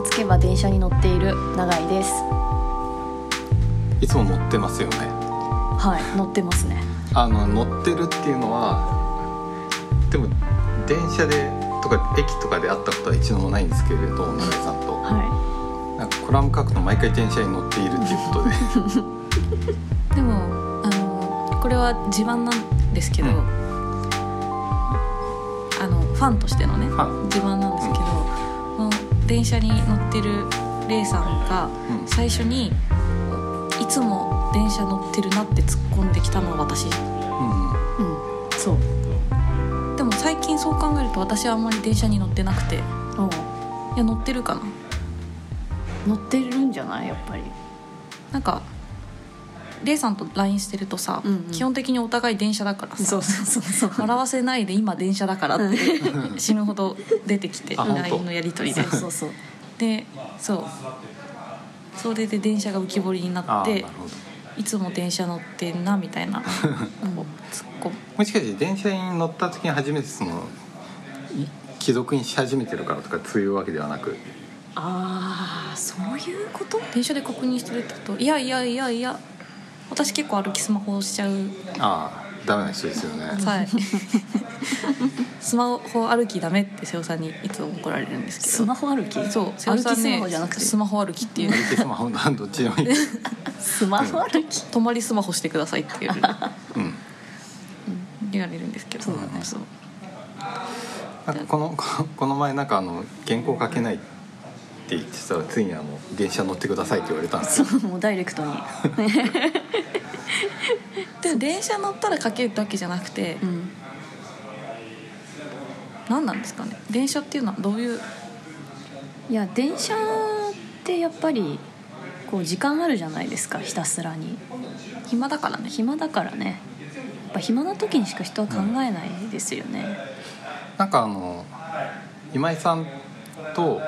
がつけば電車に乗っている永井です。いつも乗ってますよね。はい乗ってますね。あの乗ってるっていうのはでも電車でとか駅とかで会ったことは一度もないんですけれど永井さんと。はなんかコラム書くと毎回電車に乗っているっていうことで。でもあのこれは自慢なんですけど、うん。あのファンとしてのね自慢なんですけど、この電車に乗ってるレイさんがうん。最初にいつも電車乗ってるなって突っ込んできたのは私。うん。いうんそう。でも最近そう考えると私はあんまり電車に乗ってなくて。いや乗ってるかな。乗ってるんじゃない？やっぱり。なんかレイさんと LINE してるとさ、うんうん。基本的にお互い電車だからさそうそうそうそう。笑わせないで今電車だからって 死ぬほど出てきて LINE のやり取りで。そうそうそう。でそう。それで電車が浮き彫りになっていつも電車乗ってんなみたいな こう突っ込む。もしかして電車に乗った時に初めてそのい既読にし始めてるからとかそういうわけではなく？ああそういうこと？電車で確認してるってこと？いやいやいやいや私結構歩きスマホしちゃう。ああダメな人ですよね。はい。スマホ歩きダメって瀬尾さんにいつも怒られるんですけど。スマホ歩き？そう瀬尾さん歩きスマねホじゃなくて？スマホ歩きっていう。歩きスマホどっちでもいい、スマホ歩き？泊まりスマホしてくださいっていう。うん、言われるんですけど。そうだね。そう。なんかこのここの前なんかあの原稿書けないって言ってたらついにあの電車乗ってくださいって言われたんですよ。そうもうダイレクトに。でも電車乗ったらかけるわけじゃなくてうん何なんですかね。電車っていうのはどういう？いや電車ってやっぱりこう時間あるじゃないですかひたすらに。暇だからね。暇だからね。やっぱ暇な時にしか人は考えないですよね、なんかあの今井さんと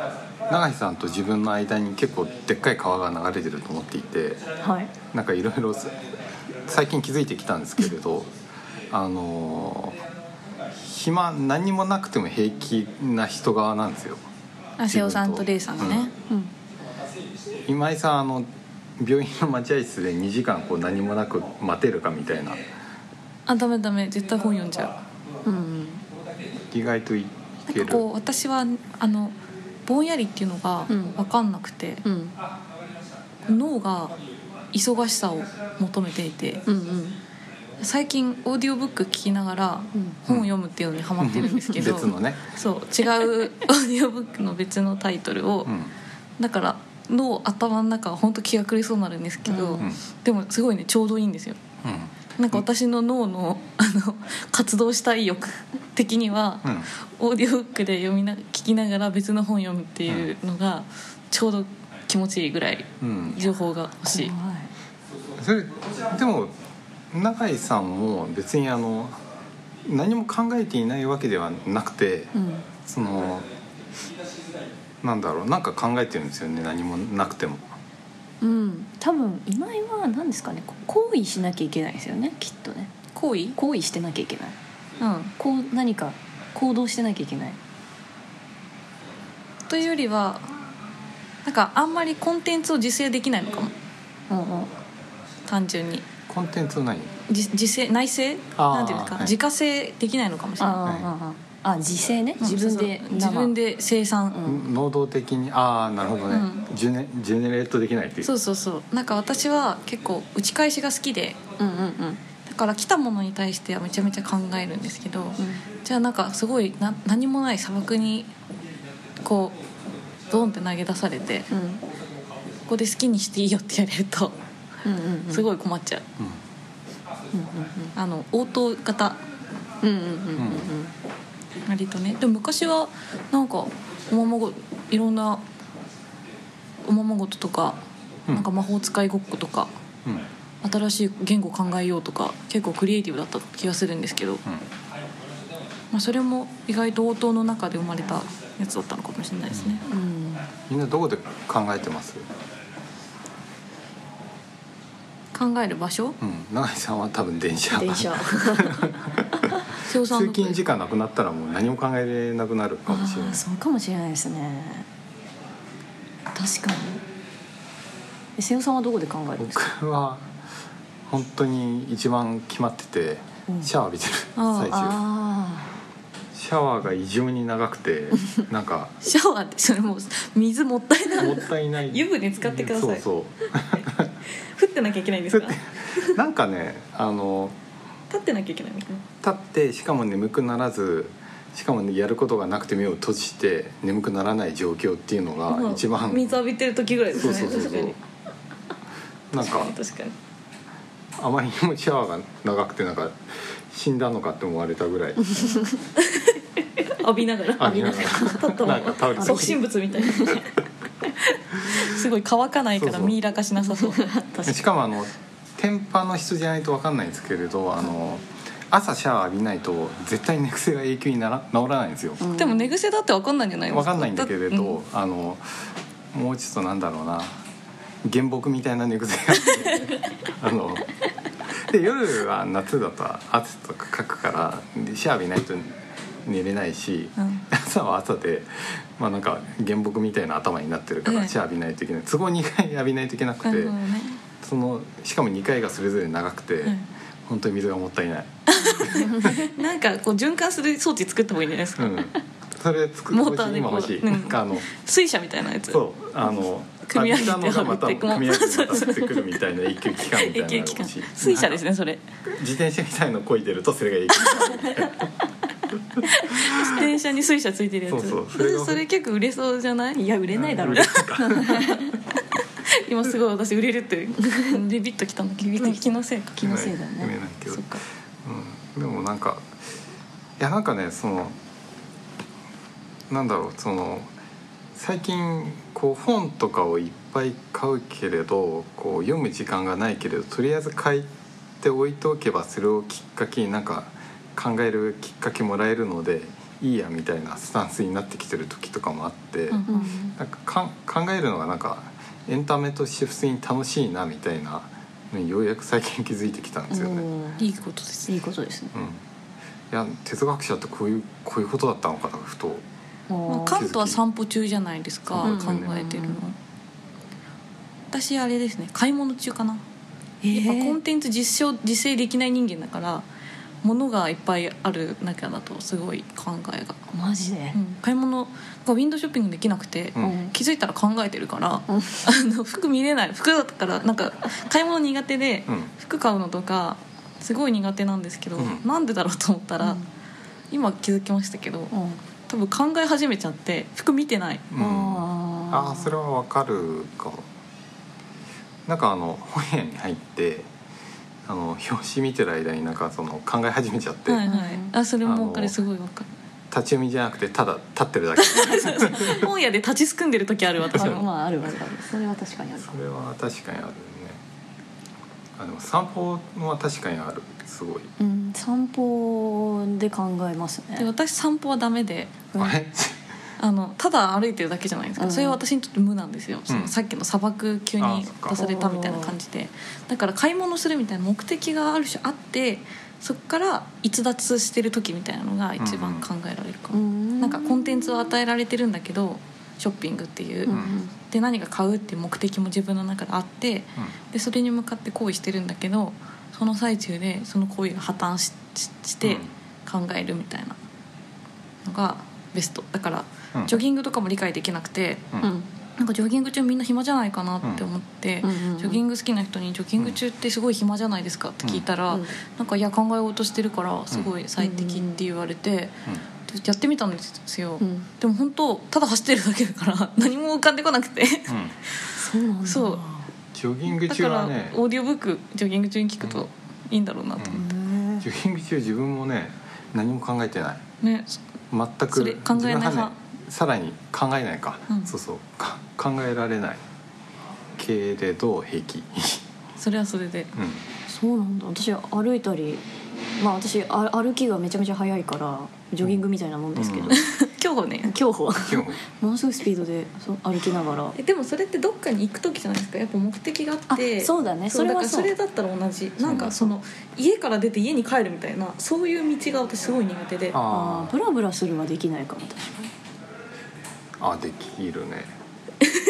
永井さんと自分の間に結構でっかい川が流れてると思っていてはい。なんかいろいろ最近気づいてきたんですけれどあの暇何にもなくても平気な人側なんですよ。あ瀬尾さんとレイさんがね、うん。今井さんあの病院の待合室で2時間こう何もなく待てるかみたいな。あダメダメ。絶対本読んじゃう。んうん。意外というける。こう私はあのぼんやりっていうのがうん。分かんなくて、うん。脳が忙しさを求めていてうんうん。最近オーディオブック聞きながらうん。本を読むっていうのにハマってるんですけど、別のね、そう違うオーディオブックの別のタイトルを、うん。だから脳頭の中は本当気が狂いそうになるんですけど、うん。でもすごいねちょうどいいんですよなんか私の脳の あの活動したい欲的には、うん。うんオーディオブックで読みな聞きながら別の本読むっていうのがちょうど気持ちいいぐらいうん。情報が欲しい。怖い。それでも永井さんも別にあの何も考えていないわけではなくて、うん。そのなんだろうなんか考えてるんですよね何もなくてもうん。多分今井は何ですかね。こう行為しなきゃいけないですよね。きっとね。行為？行為してなきゃいけない。うん。こう何か行動してなきゃいけない。というよりはなんかあんまりコンテンツを自制できないのかも。うんうん。単純に。コンテンツ何自自制内政あーなんていうんですか、はい。自家製できないのかもしれない。あああああ自制ね？自分で自分で生産、うん。能動的にああなるほどね、うん。ジュネジェネレートできないっていう。そうそうそう。なんか私は結構打ち返しが好きで。うんうんうん。だから来たものに対してはめちゃめちゃ考えるんですけど、うん。じゃあなんかすごいな何もない砂漠にこうドンって投げ出されてこうん。こで好きにしていいよって言われるとうんうんうん。すごい困っちゃう、うん。あの応答型。うんうんうんうん。うん割とね。でも昔はなんかおままごいろんなおままごととか、うん。なんか魔法使いごっことかうん。うん新しい言語考えようとか結構クリエイティブだった気がするんですけど、まあ、それも意外と応答の中で生まれたやつだったのかもしれないですね、うん。みんなどこで考えてます？考える場所？うん。永井さんは多分電車。電車 通勤時間なくなったらもう何も考えれなくなるかもしれない。そうかもしれないですね。確かに。え瀬尾さんはどこで考えるんですか？僕は本当に一番決まっててうん。シャワー浴びてるあ最中。あシャワーが異常に長くて なんか。シャワーってそれもう水もったいない。もったいない。湯船使ってください。そう降 ってなきゃいけないんですか？そうなんかねあの立ってなきゃいけないのか立ってしかも眠くならずしかも、ね、やることがなくて目を閉じて眠くならない状況っていうのなが一番水浴びてる時ぐらいですね。そうそうそうそう。確かに。なんか確かにあまりにもシャワーが長くてなんか死んだのかって思われたぐらい。浴びながら。浴びながら。即身仏みたいな。すごい乾かないからミイラ化しなさそう。しかもあの天パの人じゃないと分かんないんですけれどあの朝シャワー浴びないと絶対寝癖が永久になら治らないんですよ、うん。でも寝癖だって分かんないんじゃないですか分かんないんだけれど、うん。あのもうちょっとなんだろうな。原木みたいな寝癖があって あので夜は夏だと汗とかかくからでシャワー浴びないと寝れないし、うん。朝は朝でまあなんか原木みたいな頭になってるかうんらシャワー浴びないといけない。都合2回 浴びないといけなくて、そのしかも2回がそれぞれ長くて、うん。本当に水がもったいない、なんかこう循環する装置作った方がいいんじゃないですか、うん、それ作モーターでしい、うんなん。かあの水車みたいなやつ。そう。あの組み上げて浴びたのがまた浴びて組み上げてまた吸ってくるみたいな永久期間みたいな水車ですねそれ。自転車みたいのこいでるとそれが永久期間自転車に水車ついてるやつ。そうそう。それ結構売れそうじゃない？いや売れないだろう今すごい私売れるってビ ビッときたんだけどビビッときた気のせいか。気のせいだよね。ないけどそっか。うん、でもなんかいやなんかねそのなんだろうその最近こう本とかをいっぱい買うけれどこう読む時間がないけれどとりあえず買って置いておけばそれをきっかけになんか考えるきっかけもらえるのでいいやみたいなスタンスになってきてる時とかもあって、うんうん。なんかかん考えるのがなんかエンタメとして普通に楽しいなみたいなようやく最近気づいてきたんですよね。うん。いいことですいいことですね。うん、いや哲学者ってこういうこういうことだったのかなふと。まあ、あカントは散歩中じゃないですか、うん。考えてるの、私あれですね買い物中かな、えやっぱコンーテンツ実証実践できない人間だから物がいっぱいある中だとすごい考えが、マジで？うん、買い物がウィンドウショッピングできなくて、うん。気づいたら考えてるから、うん。あの服見れない。服だからなんか買い物苦手で、うん。服買うのとかすごい苦手なんですけど、うん。なんでだろうと思ったら、うん。今気づきましたけど、うん。多分考え始めちゃって服見てない。うん。あああそれはわかるかも。なんかあの本屋に入ってあの表紙見てる間になんかその考え始めちゃって、はいはい。あそれも分かあのるすごい分か立ち読みじゃなくてただ立ってるだけ。る 本屋で立ちすくんでる時ある私あもまああるあるあるそれは確かにある。かそれは確かにあるね。あでも散歩は確かにある。すごい、うん散歩で考えますね。で私散歩はダメで。うんあれあのただ歩いてるだけじゃないですか、うん。それは私にとって無なんですよ、そのさっきの砂漠急に出されたみたいな感じで。だから買い物するみたいな目的がある種あってそこから逸脱してる時みたいなのが一番考えられるかも、うん。なんかコンテンツを与えられてるんだけどショッピングっていう、うん。で何か買うっていう目的も自分の中であってでそれに向かって行為してるんだけどその最中でその行為が破綻ししして考えるみたいなのがベスト。だからうんジョギングとかも理解できなくてうん。うん。なんかジョギング中みんな暇じゃないかなって思って、うん。うんうんジョギング好きな人に「ジョギング中ってすごい暇じゃないですか?」って聞いたら、うん。なんか「いや考えようとしてるからすごい最適」って言われて、でやってみたんですよ、うん。でも本当ただ走ってるだけだから 何も浮かんでこなくて。うん。そうなんだ。そう。ジョギングだから中はねオーディオブックジョギング中に聞くといいんだろうなと。思って、へジョギング中自分もね何も考えてない。ね。全くそれ考えない派。ねさらに考えないか、うん。そうそう。か考えられない。けれど平気 それはそれで。うそうなんだ。私歩いたりまあ私あ歩きがめちゃめちゃ速いからジョギングみたいなもんですけど、うん。今日ね。競歩。ん今日ものすごいスピードでそう歩きながら。えでもそれってどっかに行く時じゃないですか？やっぱ目的があって。あそうだね。それはそう。それだったら同じ。なんかその家から出て家に帰るみたいなそういう道が私すごい苦手で。ああー。ブラブラするはできないかも確かにああできるね。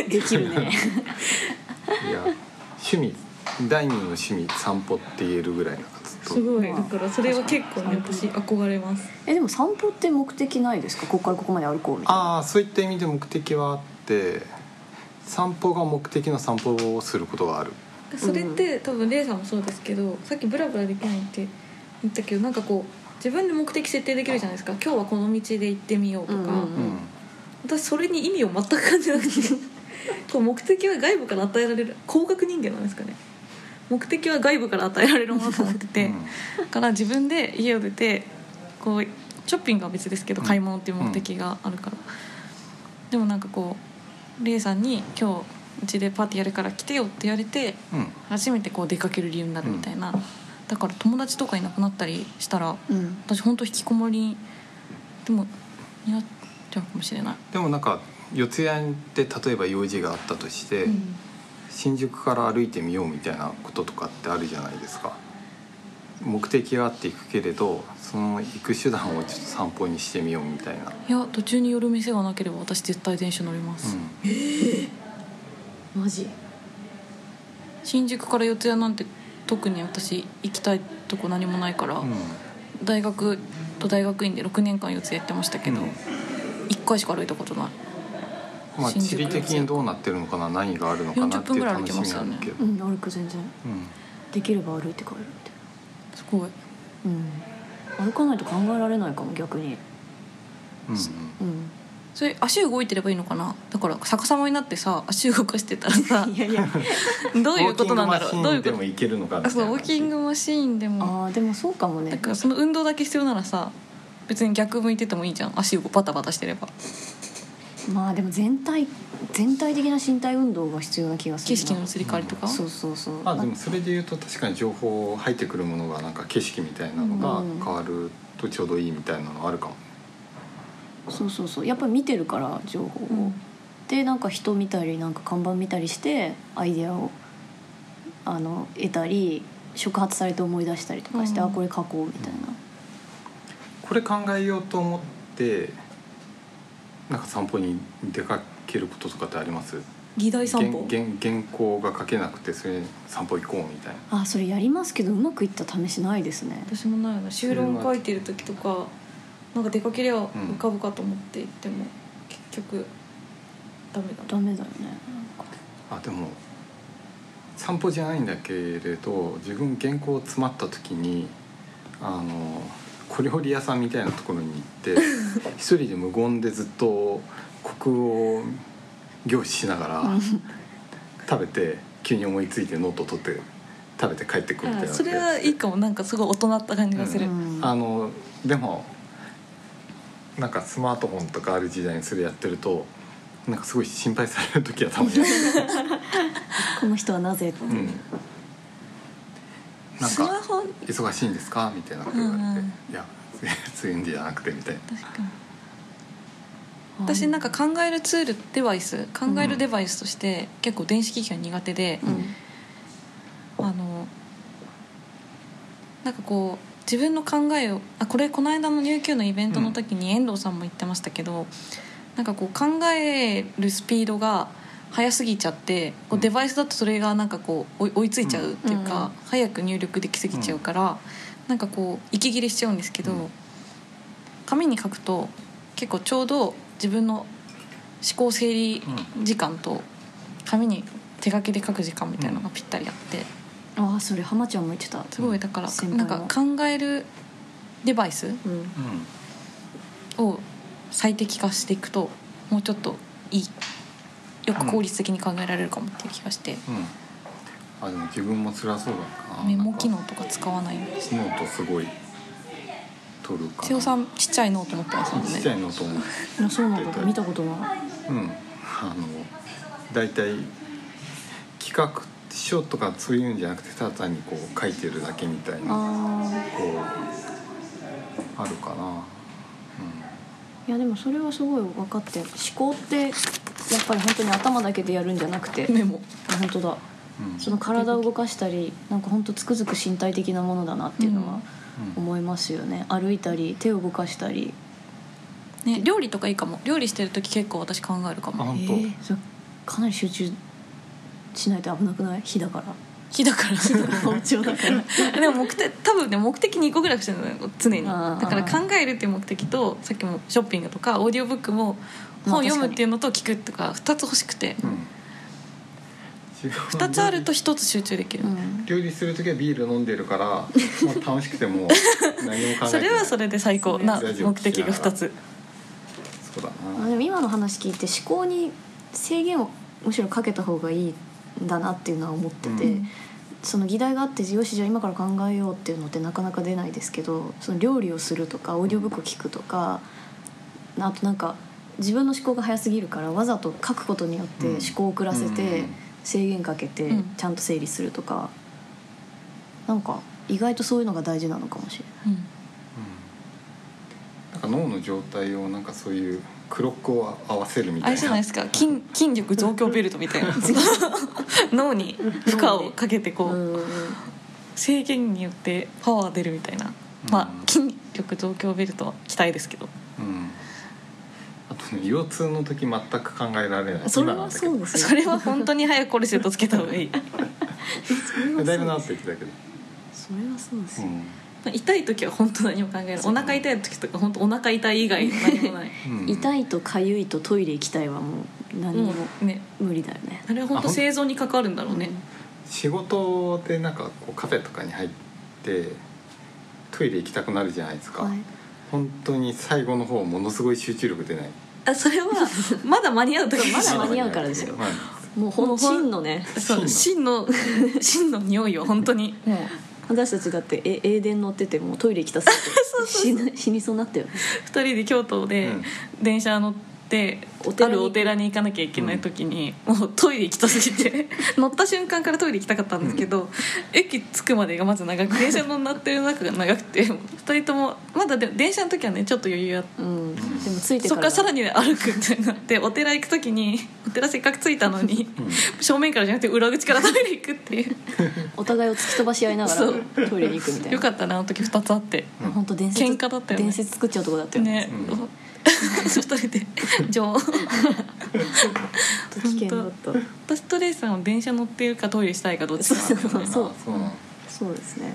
できるね。いや趣味第二の趣味散歩って言えるぐらいなすごい。だからそれは結構ね私憧れます。えでも散歩って目的ないですか？ここからここまで歩こうみたいな。ああそういった意味で目的はあって散歩が目的の散歩をすることがある。それって多分レイさんもそうですけどさっきブラブラできないって言ったけどなんかこう自分で目的設定できるじゃないですか。今日はこの道で行ってみようとか、うんうんうん私それに意味を全く感じなくてこう目的は外部から与えられる 高額人間なんですかね。目的は外部から与えられるものと思ってて、うん。だから自分で家を出てこうショッピングは別ですけどうん。買い物っていう目的があるから、でもなんかこうレイさんに「今日うちでパーティーやるから来てよ」って言われてうん。初めてこう出かける理由になるみたいな、だから友達とかいなくなったりしたらうん。私本当引きこもりでもになっちゃうかもしれない、でもなんか四谷で例えば用事があったとして、うん。新宿から歩いてみようみたいなこととかってあるじゃないですか。目的があって行くけれどその行く手段をちょっと散歩にしてみようみたいな、いや途中に寄る店がなければ私絶対電車乗ります、マジ？新宿から四谷なんて特に私行きたいとこ何もないから、うん。大学と大学院で6年間四谷やってましたけど、うん1回しか歩いたことない。まあ地理的にどうなってるのかな何があるのかなって40分いうぐらい歩楽しみけますよね。なんだけど、うん歩く全然。うん。できれば歩いて帰るって。すごい。うん。歩かないと考えられないかも逆に。うんうん。それ足動いてればいいのかな？だから逆さまになってさ足動かしてたらさ いやいや。どういうことなんだろう？どういうことウォーキングマシーンでも行けるのかみたあそうウォいなーキングマシーンでも。あーでもそうかもね。だからその運動だけ必要ならさ別に逆向いててもいいじゃん。足をバタバタしてれば。まあでも全体全体的な身体運動が必要な気がするな。景色の移り変わりとか、そうそうそう。あでもそれで言うと確かに情報入ってくるものがなんか景色みたいなのがうん。変わるとちょうどいいみたいなのあるかも、そうそうそう。やっぱり見てるから情報を、うん。でなんか人見たりなんか看板見たりしてアイデアをあの得たり触発されて思い出したりとかして、うん。あこれ書こうみたいな、これ考えようと思ってなんか散歩に出かけることとかってあります？議題散歩？原原原稿が書けなくてそれ散歩行こうみたいな。あそれやりますけどうまくいった試しないですね。私もないな。修論書いてる時とかなんか出かけりゃ浮かぶかと思って行っても、結局ダメだダメだよねあでも散歩じゃないんだけれど自分原稿詰まった時にあの小料理屋さんみたいなところに行って 一人で無言でずっと国語を凝視しながら食べて急に思いついてノート取って食べて帰ってくるみたいなあそれはいいかも。なんかすごい大人った感じがする、うん。あのでもなんかスマートフォンとかある時代にそれやってるとなんかすごい心配される時はたまに この人はなぜうん、なんかスマホ「忙しいんですか?」みたいなこと言われて「うんうん。いやそういうんじゃなくて」みたいな。確かに。私なんか考えるツールデバイス考えるデバイスとして結構電子機器が苦手で、うん。あのなんかこう自分の考えをあこれこの間の入級のイベントの時に遠藤さんも言ってましたけど、なんかこう考えるスピードが速すぎちゃってこううんデバイスだとそれがなんかこう追いついちゃうっていうか、早く入力できすぎちゃうから、なんかこう息切れしちゃうんですけど、うん。紙に書くと結構ちょうど自分の思考整理時間と紙に手書きで書く時間みたいなのがぴったりあって。ああそれ浜ちゃんも言ってた。すごいだからなんもか考えるデバイスを最適化していくともうちょっといいよく効率的に考えられるかもっていう気がして、うん。あでも自分も辛そうだな。メモ機能なんか。とか使わないノートすごい取るかな瀬尾さんちっちゃいノート持ってますもんちっちゃね。いノートもいやそうなんだ見たことないうん。あの大体企画書とかそういうんじゃなくてただ単にこう書いてるだけみたいなこあうあるかな。あいやでもそれはすごい分かって。思考ってやっぱり本当に頭だけでやるんじゃなくて。メモ。あ本当だ。うん、うんその体を動かしたりなんか本当つくづく身体的なものだなっていうのはうん。思いますよね。歩いたり手を動かしたり。ね料理とかいいかも。料理してる時結構私考えるかも。あ本当。えーかなり集中しないと危なくない？火だから。火だから。包丁だからでも目的多分ね目的2個ぐらいしてるのよ常に。だから考えるっていう目的とさっきもショッピングとかオーディオブックもまあ本読むっていうのと聞くとか2つ欲しくて。うん。2つあると1つ集中できる、うん。料理する時はビール飲んでるから もう楽しくてもう何も考えてない。それはそれで最高。な目的が2つ。そうだあなでも今の話聞いて思考に制限をむしろかけた方がいいんだなっていうのは思ってて、うん。その議題があってよしじゃあ今から考えようっていうのってなかなか出ないですけどその料理をするとかオーディオブックを聞くとかあとなんか自分の思考が早すぎるからわざと書くことによって思考を遅らせうんて制限かけてうん。ちゃんと整理するとかなんか意外とそういうのが大事なのかもしれない。うん。なんか脳の状態をなんかそういうクロックを合わせるみたいな。あれじゃないですか。筋筋力増強ベルトみたいな。脳に負荷をかけてこう、うんうん制限によってパワー出るみたいな、まあ筋力増強ベルトは期待ですけど。うんあとね腰痛の時全く考えられない。それはそうですよ。それは本当に早くコルセットつけた方がいい。だいぶ治ってきたけど、それはそうですよ、うん。痛い時は本当何も考えない。お腹痛い時とか本当お腹痛い以外何もない。うん。痛いと痒いとトイレ行きたいはもう何にもね。無理だよね、あれは本当生存に関わるんだろうね。仕事でなんかこうカフェとかに入ってトイレ行きたくなるじゃないですか、はい本当に最後の方ものすごい集中力出ない。あそれは まだ間に合う時まだ間に合うからですよ。まあもうほん真のね。そう真の。真 の匂いを本当に。もう私たちだってえ英電乗っててもうトイレ行きたすぎて。死にそうになったよね。2人で京都でうん。電車乗ってお寺にあるお寺に行かなきゃいけない時に、もうトイレ行きたすぎて。乗った瞬間からトイレ行きたかったんですけど、駅着くまでがまず長く電車の乗ってる中が長くて2人ともまだで電車の時はねちょっと余裕あって。うん。でもついてそかっかららさらに歩くってなってお寺行く時にお寺せっかく着いたのに、正面からじゃなくて裏口からトイレ行くっていう。お互いを突き飛ばし合いながらそう。トイレに行くみたいな。よかったなあの時2つあって。うん。本当伝説喧嘩だったよね。伝説作っちゃうとこだったよね。ね、うん一人で女王危険だった。私とレイさんは電車乗ってるかトイレしたいかどっちか。そうあそうなのそうですね。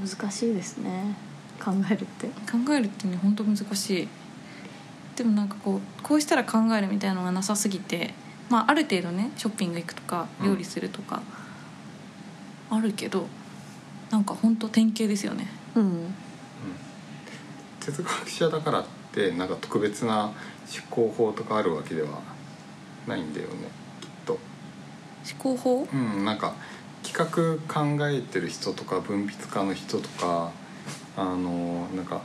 うん。難しいですね。考えるって。考えるってね本当難しい。でもなんかこうこうしたら考えるみたいなのがなさすぎてまあある程度ねショッピング行くとかうん。料理するとか、あるけどなんか本当典型ですよね。うん哲学者だからってなんか特別な思考法とかあるわけではないんだよねきっと。思考法？うん、なんか企画考えてる人とか文筆家の人とかあのなんか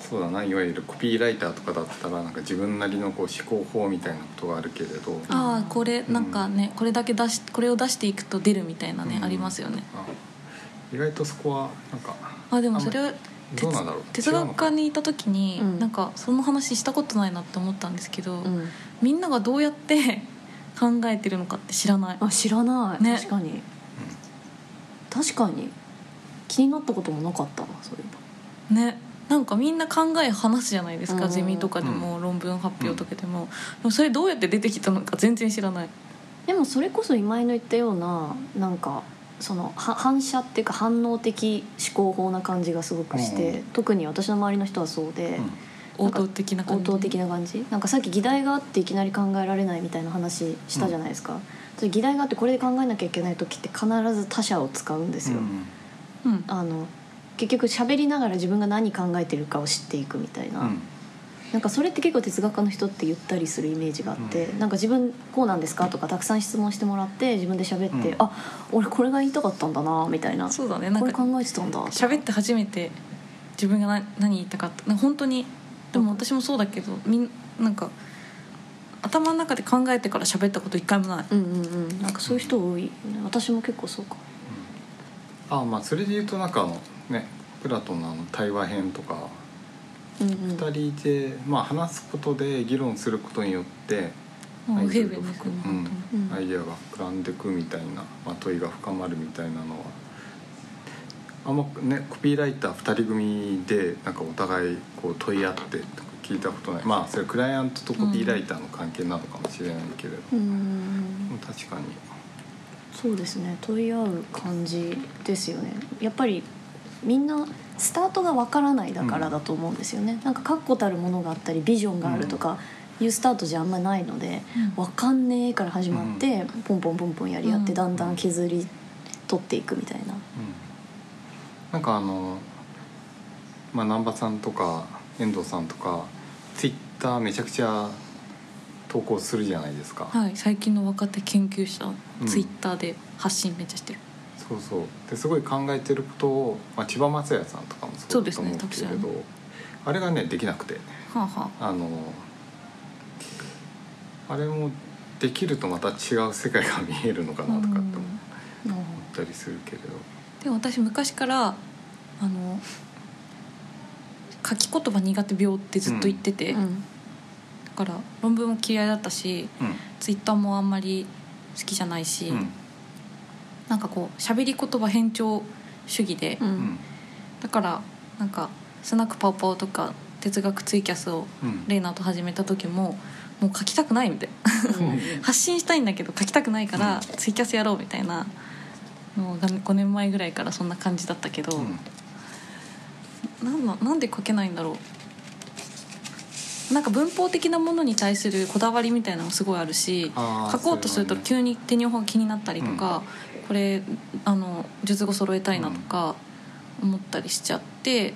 そうだないわゆるコピーライターとかだったらなんか自分なりのこう思考法みたいなことがあるけれど。ああこれなんかね、これだけ出しこれを出していくと出るみたいなね、うんありますよね。あ意外とそこはなんかあでもそれはどうなんだろう哲学科にいた時に、うん。なんかその話したことないなって思ったんですけど、うん。みんながどうやって 考えてるのかって知らない。あ知らない、ね。確かに。確かに。気になったこともなかったなそういえね。なんかみんな考え話すじゃないですか、うん。ゼミとかでも論文発表とかでも、でもそれどうやって出てきたのか全然知らない。ばでもそれこそ今井の言ったようななんかそのは反射っていうか反応的思考法な感じがすごくして、うん。特に私の周りの人はそうで、応答的な感じ？応答的な感じ？なんかさっき議題があっていきなり考えられないみたいな話したじゃないですか、それ議題があってこれで考えなきゃいけない時って必ず他者を使うんですよ、うん。うん。あの結局喋りながら自分が何考えてるかを知っていくみたいな、うんなんかそれって結構哲学家の人って言ったりするイメージがあって、うん。なんか自分こうなんですかとかたくさん質問してもらって自分で喋って、うん。あ俺これが言いたかったんだなみたいな。そうだねなんこれか考えてたんだ。喋って初めて自分が何何言ったかって本当にでも私もそうだけどみんなんか頭の中で考えてから喋ったこと一回もない。うんうんうん。なんかそういう人多い。私も結構そうか。あまあそれで言うとなんかあのねプラトンのあの対話編とかうんうん2人で、まあ、話すことで議論することによってアイデアが膨らんでくみたいな、まあ、問いが深まるみたいなのはあんまねコピーライター2人組でなんかお互いこう問い合って議聞いたことない。まあそれクライアントとコピーライターの関係なのかもしれないけれど、うん。確かに。そうですね。問い合う感じですよね。やっぱりみんなスタートがわからないだからだと思うんですよね、なんか確固たるものがあったりビジョンがあるとかいうスタートじゃあんまないので、うん。わかんねえから始まって、ポンポンポンポンやり合って、うん。だんだん削り取っていくみたいな、うん。なんかあのまあ難波さんとか遠藤さんとかツイッターめちゃくちゃ投稿するじゃないですか、はい。最近の若手研究者、うん。ツイッターで発信めっちゃしてるそうそう。ですごい考えてることを、まあ、千葉松也さんとかもそうだと思うけれそうですど、あれがねできなくてはあはあ。あのあれもできるとまた違う世界が見えるのかなとかって思ったりするけれど、でも私昔からあの書き言葉苦手病ってずっと言ってて、うん。だから論文も嫌いだったしうん。ツイッターもあんまり好きじゃないし、うんなんかこう喋り言葉偏重主義で、うん。うんだからなんかスナックパオパオとか哲学ツイキャスをうん。レイナーと始めた時ももう書きたくないみたいうん。発信したいんだけど書きたくないからうんツイキャスやろうみたいなもう5年前ぐらいからそんな感じだったけど、うん。なんななんで書けないんだろう。なんか文法的なものに対するこだわりみたいなのもすごいあるし書こうとすると急に手に本が気になったりとか、これあの述語揃えたいなとか思ったりしちゃって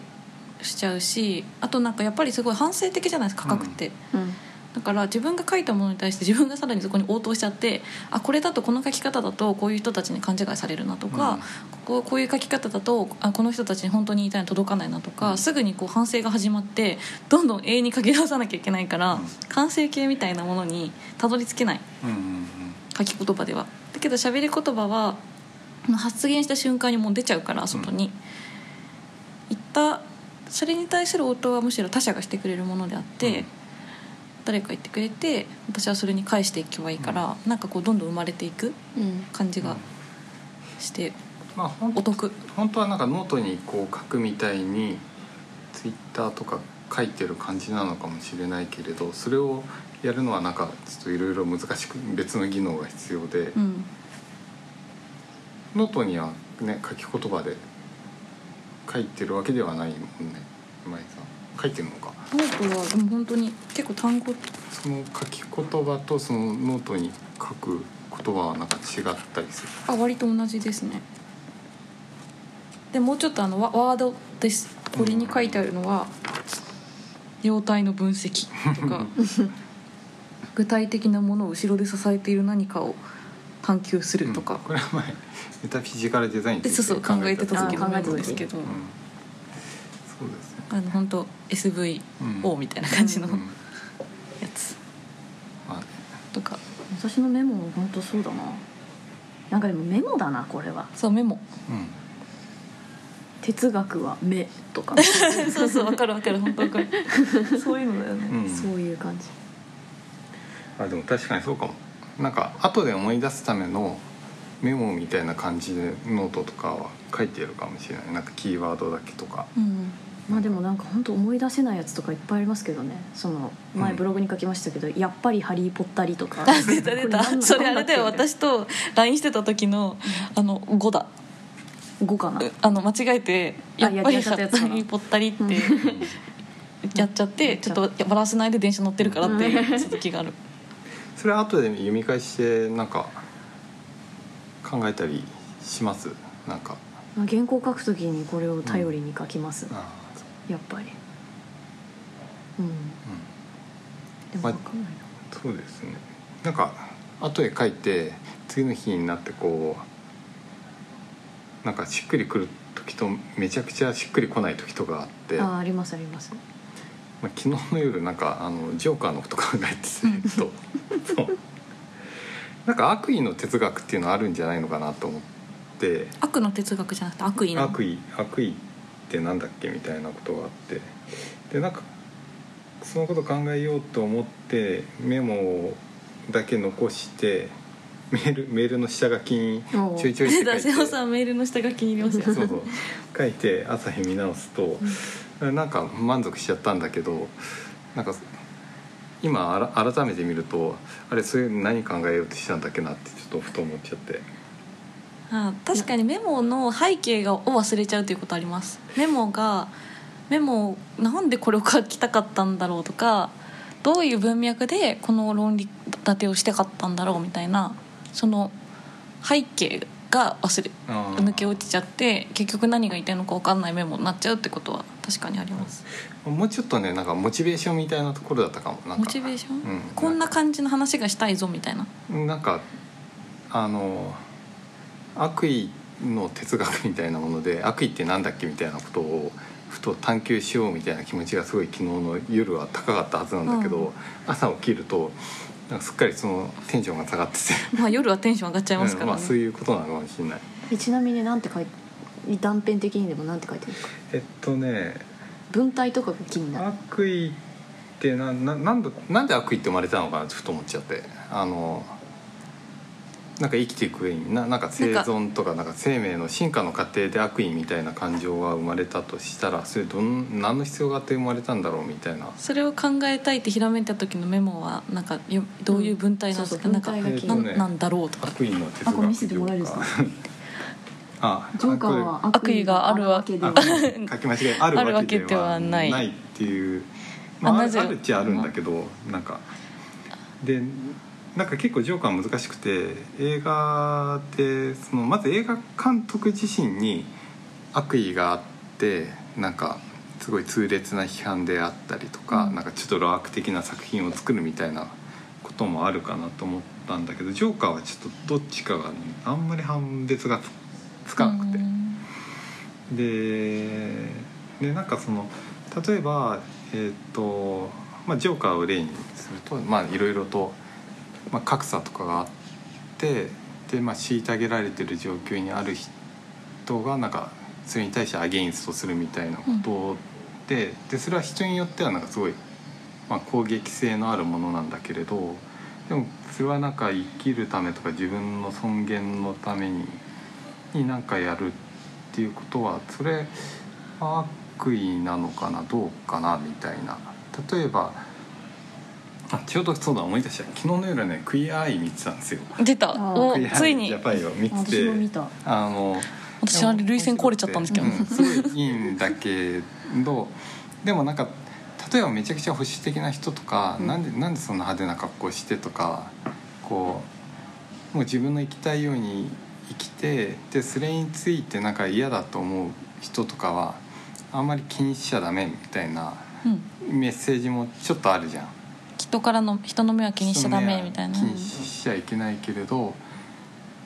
しちゃうしあとなんかやっぱりすごい反省的じゃないですか書くって。うん。だから自分が書いたものに対して自分がさらにそこに応答しちゃってあこれだとこの書き方だとこういう人たちに勘違いされるなとか、うん。こここういう書き方だとあこの人たちに本当に言いたいの届かないなとか、うん。すぐにこう反省が始まってどんどん永遠に書き直さなきゃいけないから、うん。完成形みたいなものにたどり着けない。うんうん書き言葉では。だけど喋り言葉は発言した瞬間にもう出ちゃうから外に、言ったそれに対する応答はむしろ他者がしてくれるものであって、うん。誰か言ってくれて私はそれに返していけばいいから、なんかこうどんどん生まれていくうん。感じがしてまあほんお得。本当はなんかノートにこう書くみたいにツイッターとか書いてる感じなのかもしれないけれどそれをやるのはなんかちょっといろいろ難しく別の技能が必要で、うん。ノートにはね書き言葉で書いてるわけではないもんね今井さん。書いてるのか？ノートはでも本当に結構単語。その書き言葉とそのノートに書く言葉はなんか違ったりする？あ割と同じですね。でもうちょっとあのワワードです。これに書いてあるのは 様態の分析とか 具体的なものを後ろで支えている何かを探求するとか。うん、これは前メタフィジカルデザインについてでそうそう考えてた時のメあ考えてた時モですけど、うん。そうですね。あの本当 SVO みたいな感じのうん。やつ。まあね。とか。私のメモも本当そうだな。なんかでもメモだなこれは。そうメモ。うん。哲学は目とか。そうそう分かる分かる本当分かる。そういうのだよね、うん。そういう感じあでも確かにそうかも。なんか後で思い出すためのメモみたいな感じでノートとかは書いてるかもしれない。なんかキーワードだけとか。うんまあでもなんか本当思い出せないやつとかいっぱいありますけどね。その前うん。ブログに書きましたけど、やっぱり「ハリー・ポッター」とか。あ出た。出たそれあれだよ。私と LINE してた時のあの5だ。5かな？あの間違えてやっぱりハリーぽったりってやっちゃってちょっとバランスないで電車乗ってるからっていう続きがあるそれは後で読み返してなんか考えたりします？なんか。まあ原稿書くときにこれを頼りに書きます、あやっぱり。うん。ーでもまあ分かんないな、そうですね。なんか後で書いて次の日になってこうなんかしっくりくる時とめちゃくちゃしっくりこない時とかあって。ああありますありますまあ、昨日の夜なんかあのジョーカーのこと考えててそうそう。なんか悪意の哲学っていうのあるんじゃないのかなと思って。悪の哲学じゃなくて悪意の。悪意悪意ってなんだっけみたいなことがあって。でなんかそのこと考えようと思ってメモだけ残してメールメールの下書きにちょいちょいって書いて。瀬尾さんメールの下書きに入れますよそうそう。書いて朝日見直すと、なんか満足しちゃったんだけどなんか今改めて見るとあれそれ何考えようとしたんだっけなってちょっとふと思っちゃって。あ確かにメモの背景がを忘れちゃうということあります。メモがメモなんでこれを書きたかったんだろうとかどういう文脈でこの論理立てをしてかったんだろうみたいなその背景が忘れ抜け落ちちゃって結局何が言いたいのか分かんないメモになっちゃうってことは確かにあります。もうちょっとねなんかモチベーションみたいなところだったかも。なんかモチベーション、うん。こんな感じの話がしたいぞみたいな。なんかあの悪意の哲学みたいなもので悪意ってなんだっけみたいなことをふと探求しようみたいな気持ちがすごい昨日の夜は高かったはずなんだけど、うん。朝起きるとなんかすっかりそのテンションが下がってて、まあ夜はテンション上がっちゃいますからね、うんまあ、そういうことなのかもしれない。えちなみになんて書いて断片的にでもなんて書いてるんですかえっとね。文体とかが気になる。悪意ってなななんだなんで悪意って生まれたのかなってふと思っちゃって。あのなんか生きていく上にななんか生存とかなんか生命の進化の過程で悪意みたいな感情が生まれたとしたらそれどん何の必要があって生まれたんだろうみたいな。それを考えたいってひらめいた時のメモはなんかよどういう文体なんですか、うんなんかそうそう文体が気になんだろうとか。悪意の哲学せてもらえるんですかあジョーカーは悪意があるわけではあ書き間違い。あるわけではあるわけではない。っていう、まあ、ああるっちゃあるんだけどなんかでなんか結構ジョーカーは難しくて映画でそのまず映画監督自身に悪意があってなんかすごい痛烈な批判であったりとか、うんなんかちょっと露悪的な作品を作るみたいなこともあるかなと思ったんだけどジョーカーはちょっとどっちかが、ね、あんまり判別がつつかなくて。うんででなんかその例えばえっ、と、まあ、ジョーカーを例にするとまあいろいろと、まあ、格差とかがあってで、まあ、虐げられてる状況にある人がなんかそれに対してアゲインストするみたいなことで,、でそれは人によってはなんかすごい、まあ、攻撃性のあるものなんだけれどでもそれはなんか生きるためとか自分の尊厳のためにになんかやるっていうことはそれ悪意なのかなどうかなみたいな。例えばあちょうどそうだ思い出した昨日の夜ねクイアアイ見てたんですよ。出た。おクイアアイついに。ジャパンを見て私ても見た。あの私あれ涙腺壊れちゃったんですけど、うんすごいいいんだけどでもなんか例えばめちゃくちゃ保守的な人とか、うん。なんでなんでそんな派手な格好してとかこうもう自分の生きたいように生きてでそれについてなんか嫌だと思う人とかはあんまり気にしちゃダメみたいなうん、メッセージもちょっとあるじゃん。人からの人の目は気にしちゃダメみたいな気にしちゃいけないけれど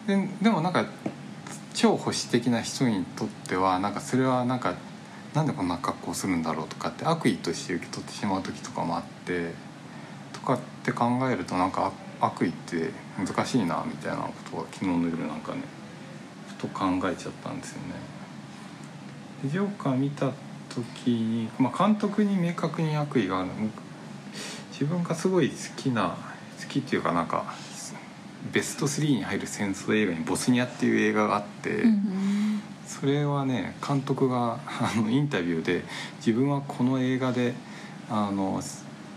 ででもなんか超保守的な人にとってはなんかそれはなんかなんでこんな格好するんだろうとかって悪意として受け取ってしまう時とかもあってとかって考えるとなんか悪意って難しいなみたいなことは昨日の夜なんかねふと考えちゃったんですよね。でジョーカー見た時に、まあ、監督に明確に悪意がある自分がすごい好きな好きっていうかなんかベスト3に入る戦争映画に「ボスニア」っていう映画があって、うんそれはね監督があのインタビューで自分はこの映画であの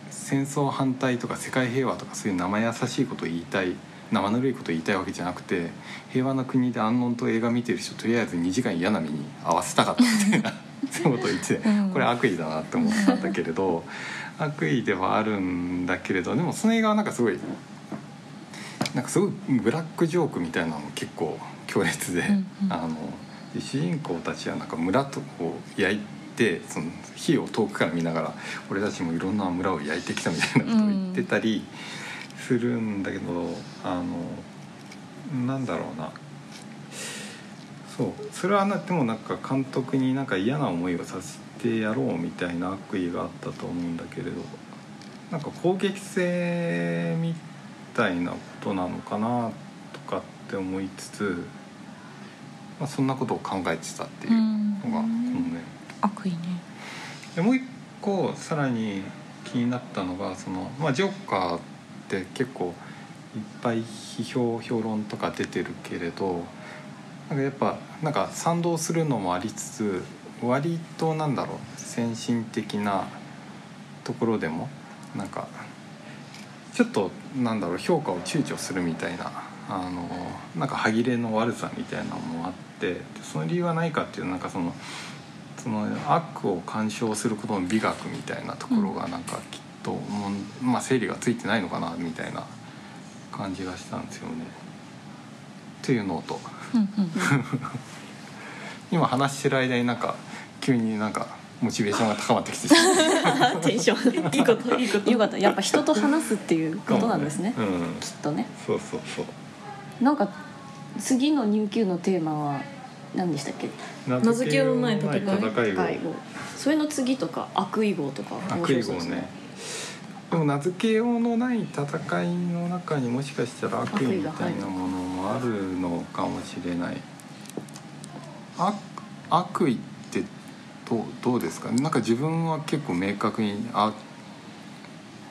戦争反対とか世界平和とかそういう生優しいことを言いたい生ぬるいことを言いたいわけじゃなくて平和な国で安穏と映画見てる人とりあえず2時間嫌な目に合わせたかったみたいな そういうことを言ってうん。これ悪意だなって思ったんだけれど悪意ではあるんだけれどでもその映画はなんかすごいなんかすごいブラックジョークみたいなのも結構強烈で、うんうん。あので主人公たちはなんか村とを焼いてその火を遠くから見ながら俺たちもいろんな村を焼いてきたみたいなことを言ってたりするんだけど、あのなんだろうな。そう。それはなでもなんか監督になんか嫌な思いをさせてやろうみたいな悪意があったと思うんだけれどなんか攻撃性みたいなことなのかなとかって思いつつ、まあ、そんなことを考えてたっていうのがこのね。悪意ねでもう一個さらに気になったのがその、まあ、ジョーカーって結構いっぱい批評評論とか出てるけれどなんかやっぱなんか賛同するのもありつつ割となんだろう先進的なところでもなんかちょっとなんだろう評価を躊躇するみたいなあのなんか歯切れの悪さみたいなのもあってでその理由は何かっていうとなんかそのその悪を干渉することの美学みたいなところがなんかきっと、もうまあ、整理がついてないのかなみたいな感じがしたんですよね。っていうのと。うんうん。今話してる間になんか急になんかモチベーションが高まってきてしまう。テンション。いいこといいこと。よかった。やっぱ人と話すっていうことなんですね、うんきっとね。そうそうそう。なんか次の入級のテーマは何でしたっけ？名付けよう。のない戦い戦それの次とか悪意号とか面悪意号ね。でも名付けようのない戦いの中にもしかしたら悪意みたいなものもあるのかもしれない。悪悪意ってどうどうですか？なんか自分は結構明確にあ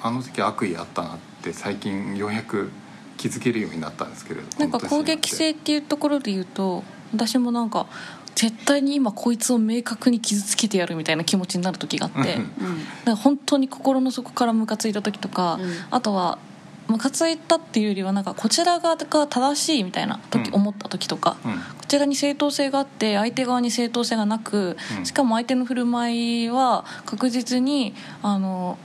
あの時悪意あったなって最近ようやく気づけるようになったんですけれどなんか攻撃性っていうところで言うと私もなんか絶対に今こいつを明確に傷つけてやるみたいな気持ちになる時があってうん本当に心の底からムカついた時とか、うん。あとはムカついたっていうよりはなんかこちら側が正しいみたいな時、うん。思った時とかうん。こちらに正当性があって相手側に正当性がなく、うん。しかも相手の振る舞いは確実にあの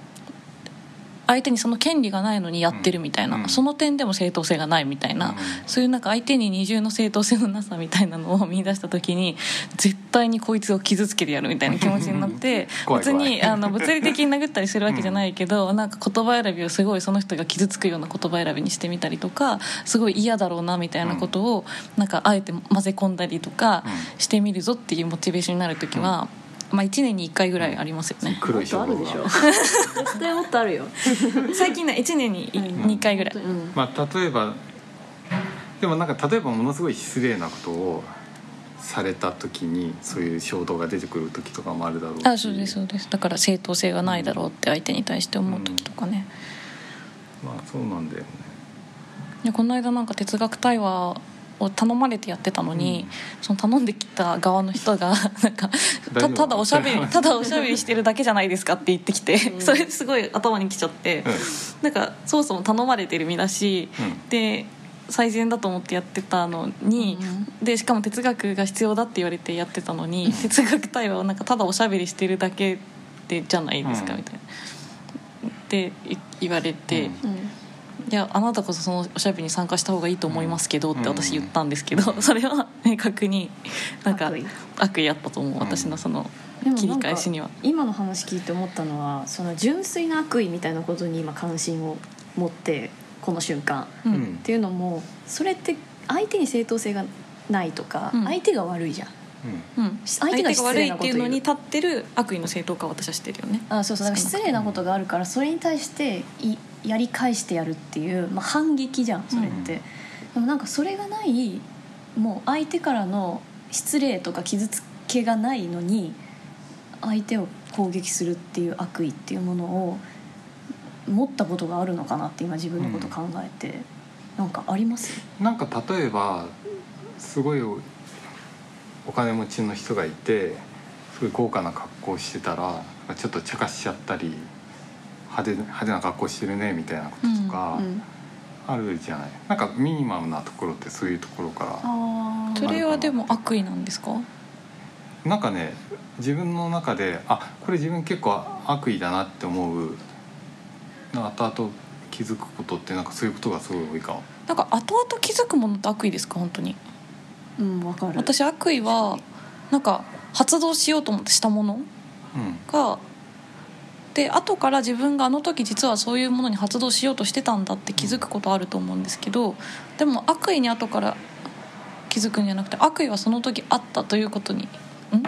相手にその権利がないのにやってるみたいな、うん。その点でも正当性がないみたいな、うん。そういうなんか相手に二重の正当性のなさみたいなのを見出した時に絶対にこいつを傷つけてやるみたいな気持ちになって 別にあの物理的に殴ったりするわけじゃないけど、なんか言葉選びをすごいその人が傷つくような言葉選びにしてみたりとかすごい嫌だろうなみたいなことをなんかあえて混ぜ込んだりとかうん。してみるぞっていうモチベーションになる時は、まあ、1年に1回ぐらいありますよね。黒いもっとあるでしょ。が 絶対もっとあるよ。最近ね1年に2回ぐらい、うん。まあ例えばでもなんか例えばものすごい失礼なことをされた時にそういう衝動が出てくる時とかもあるだろうし。あそうですそうです。だから正当性がないだろうって相手に対して思う時とかね、まあそうなんだよね。でこの間なんか哲学対話を頼まれてやってたのに、その頼んできた側の人が なんかたただおしゃべり ただおしゃべりしてるだけじゃないですかって言ってきて、うん。それすごい頭にきちゃって、なんかそもそも頼まれてる身だし、うん。で最善だと思ってやってたのに、でしかも哲学が必要だって言われてやってたのに、哲学対話をなんかただおしゃべりしてるだけでじゃないですか、うん。みたいな。ってい言われて。うんうんいやあなたこそそのおしゃべりに参加した方がいいと思いますけどってうん私言ったんですけど、それは明確になんか悪意。悪意あったと思う私のその切り返しには。今の話聞いて思ったのはその純粋な悪意みたいなことに今関心を持ってこの瞬間。ううんん。っていうのもそれって相手に正当性がないとか、うん。相手が悪いじゃんうん、相手が失悪いっていうのに立ってる悪意の正当化を私はしてるよね。あそうそう。だから失礼なことがあるからそれに対していやり返してやるっていう、まあ、反撃じゃんそれって、でもなんかそれがないもう相手からの失礼とか傷つけがないのに相手を攻撃するっていう悪意っていうものを持ったことがあるのかなって今自分のこと考えて、なんかあります？なんか例えばすごいおお金持ちの人がいてすごい豪華な格好をしてたらちょっと茶化しちゃったり派手派手な格好してるねみたいなこととかうんあるじゃない、なんかミニマムなところってそういうところからあそれはでも悪意なんですか？なんかね自分の中であこれ自分結構悪意だなって思う後々気づくことってなんかそういうことがすごい多いかも。なんか後々気づくものって悪意ですか？本当に？うんわかる。私悪意はなんか発動しようと思ってしたものうん。がで後から自分があの時実はそういうものに発動しようとしてたんだって気づくことあると思うんですけどでも悪意に後から気づくんじゃなくて悪意はその時あったということにん？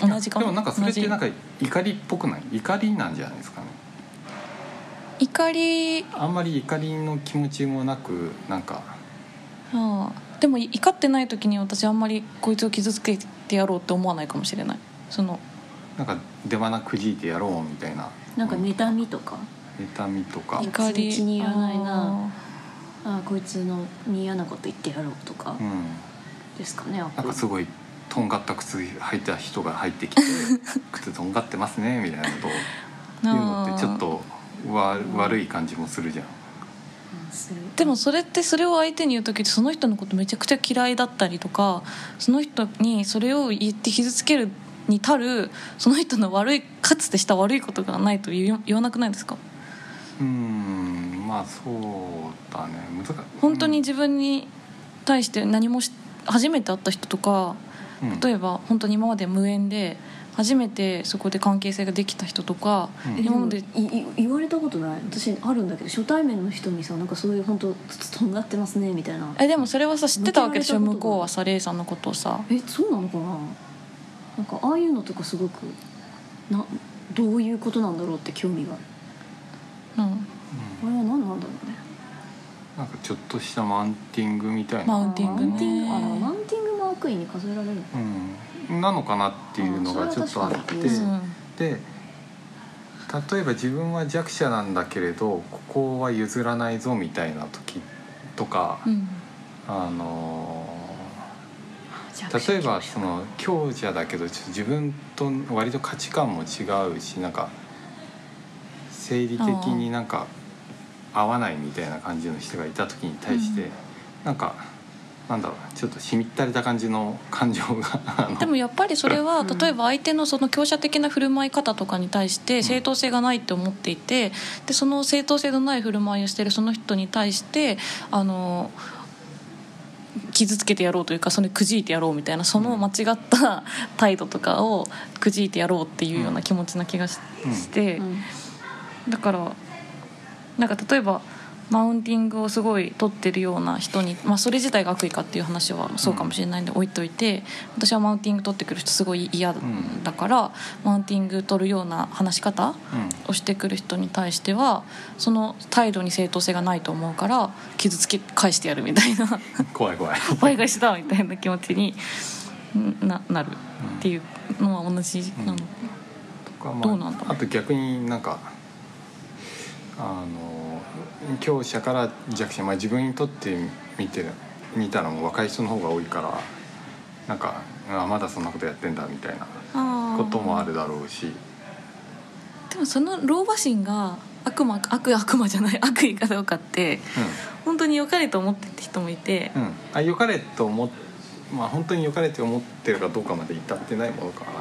同じかでもなんかそれってなん同か怒りっぽくない？怒りなんじゃないですかね。じ怒りあんまり怒りの気持ちもなくなんか。ああでも怒ってない時に私あんまりこいつを傷つけてやろうって思わないかもしれない。その。なんか出花くじいてやろうみたいな。なんか妬みとか？妬みとか、怒り。気に入らないな。あああこいつのに嫌なこと言ってやろうとか。うん、ですかねなんかすごいとんがった靴履いた人が入ってきて 靴とんがってますねみたいなことをあ言うのってちょっとわ 悪い感じもするじゃんするでもそれってそれを相手に言う時ってその人のことめちゃくちゃ嫌いだったりとかその人にそれを言って傷つけるに足るその人の悪いかつてした悪いことがないと言わ言わなくないですか？うんまあそうだね。難しい。本当に自分に対して何もし初めて会った人とかうん。例えば本当に今まで無縁で初めてそこで関係性ができた人とか、うん。今までいい言われたことない？私あるんだけど初対面の人にさなんかそういう本当とんがってますねみたいな。えでもそれはさ知ってたわけでしょ？向こと向こうはさレイさんのことをさえそうなのかななんかああいうのとかすごくなどういうことなんだろうって興味が。あるうん。あれは何なんだろうね。なんかちょっとしたマウンティングみたいな、マウンティングあマウンティングもマウねンティングも悪意に数えられるのうん、なのかなっていうのがちょっとあってで例えば自分は弱者なんだけれどここは譲らないぞみたいな時とか、うん。あの例えばその強者だけどちょっと自分と割と価値観も違うしなんか生理的になんか合わないみたいな感じの人がいた時に対して、うん。なんかなんだろうちょっとしみったれた感じの感情がでもやっぱりそれはうん。例えば相手のその強者的な振る舞い方とかに対して正当性がないって思っていてでその正当性のない振る舞いをしてるその人に対してあの傷つけてやろうというかそれくじいてやろうみたいなその間違った態度とかをくじいてやろうっていうような気持ちな気がしうん。して。うん。だからなんか例えばマウンティングをすごい取ってるような人に、まあ、それ自体が悪意かっていう話はそうかもしれないんで置いといて私はマウンティング取ってくる人すごい嫌んだから、マウンティング取るような話し方うん。をしてくる人に対してはその態度に正当性がないと思うから傷つけ返してやるみたいな。怖い怖い。倍返しだみたいな気持ちにななるっていうのは同じなの。とかまあどうなんだろう。あと逆になんかあの強者から弱者、まあ、自分にとって見て見たらもう若い人の方が多いからなんかあまだそんなことやってんだみたいなこともあるだろうし、でもその老婆心が悪魔悪悪魔じゃない 悪意かどうかって本当に良かれと思ってって人もいて。うん。うん、あ良かれと思っまあ本当に良かれって思ってるかどうかまで至ってないものかな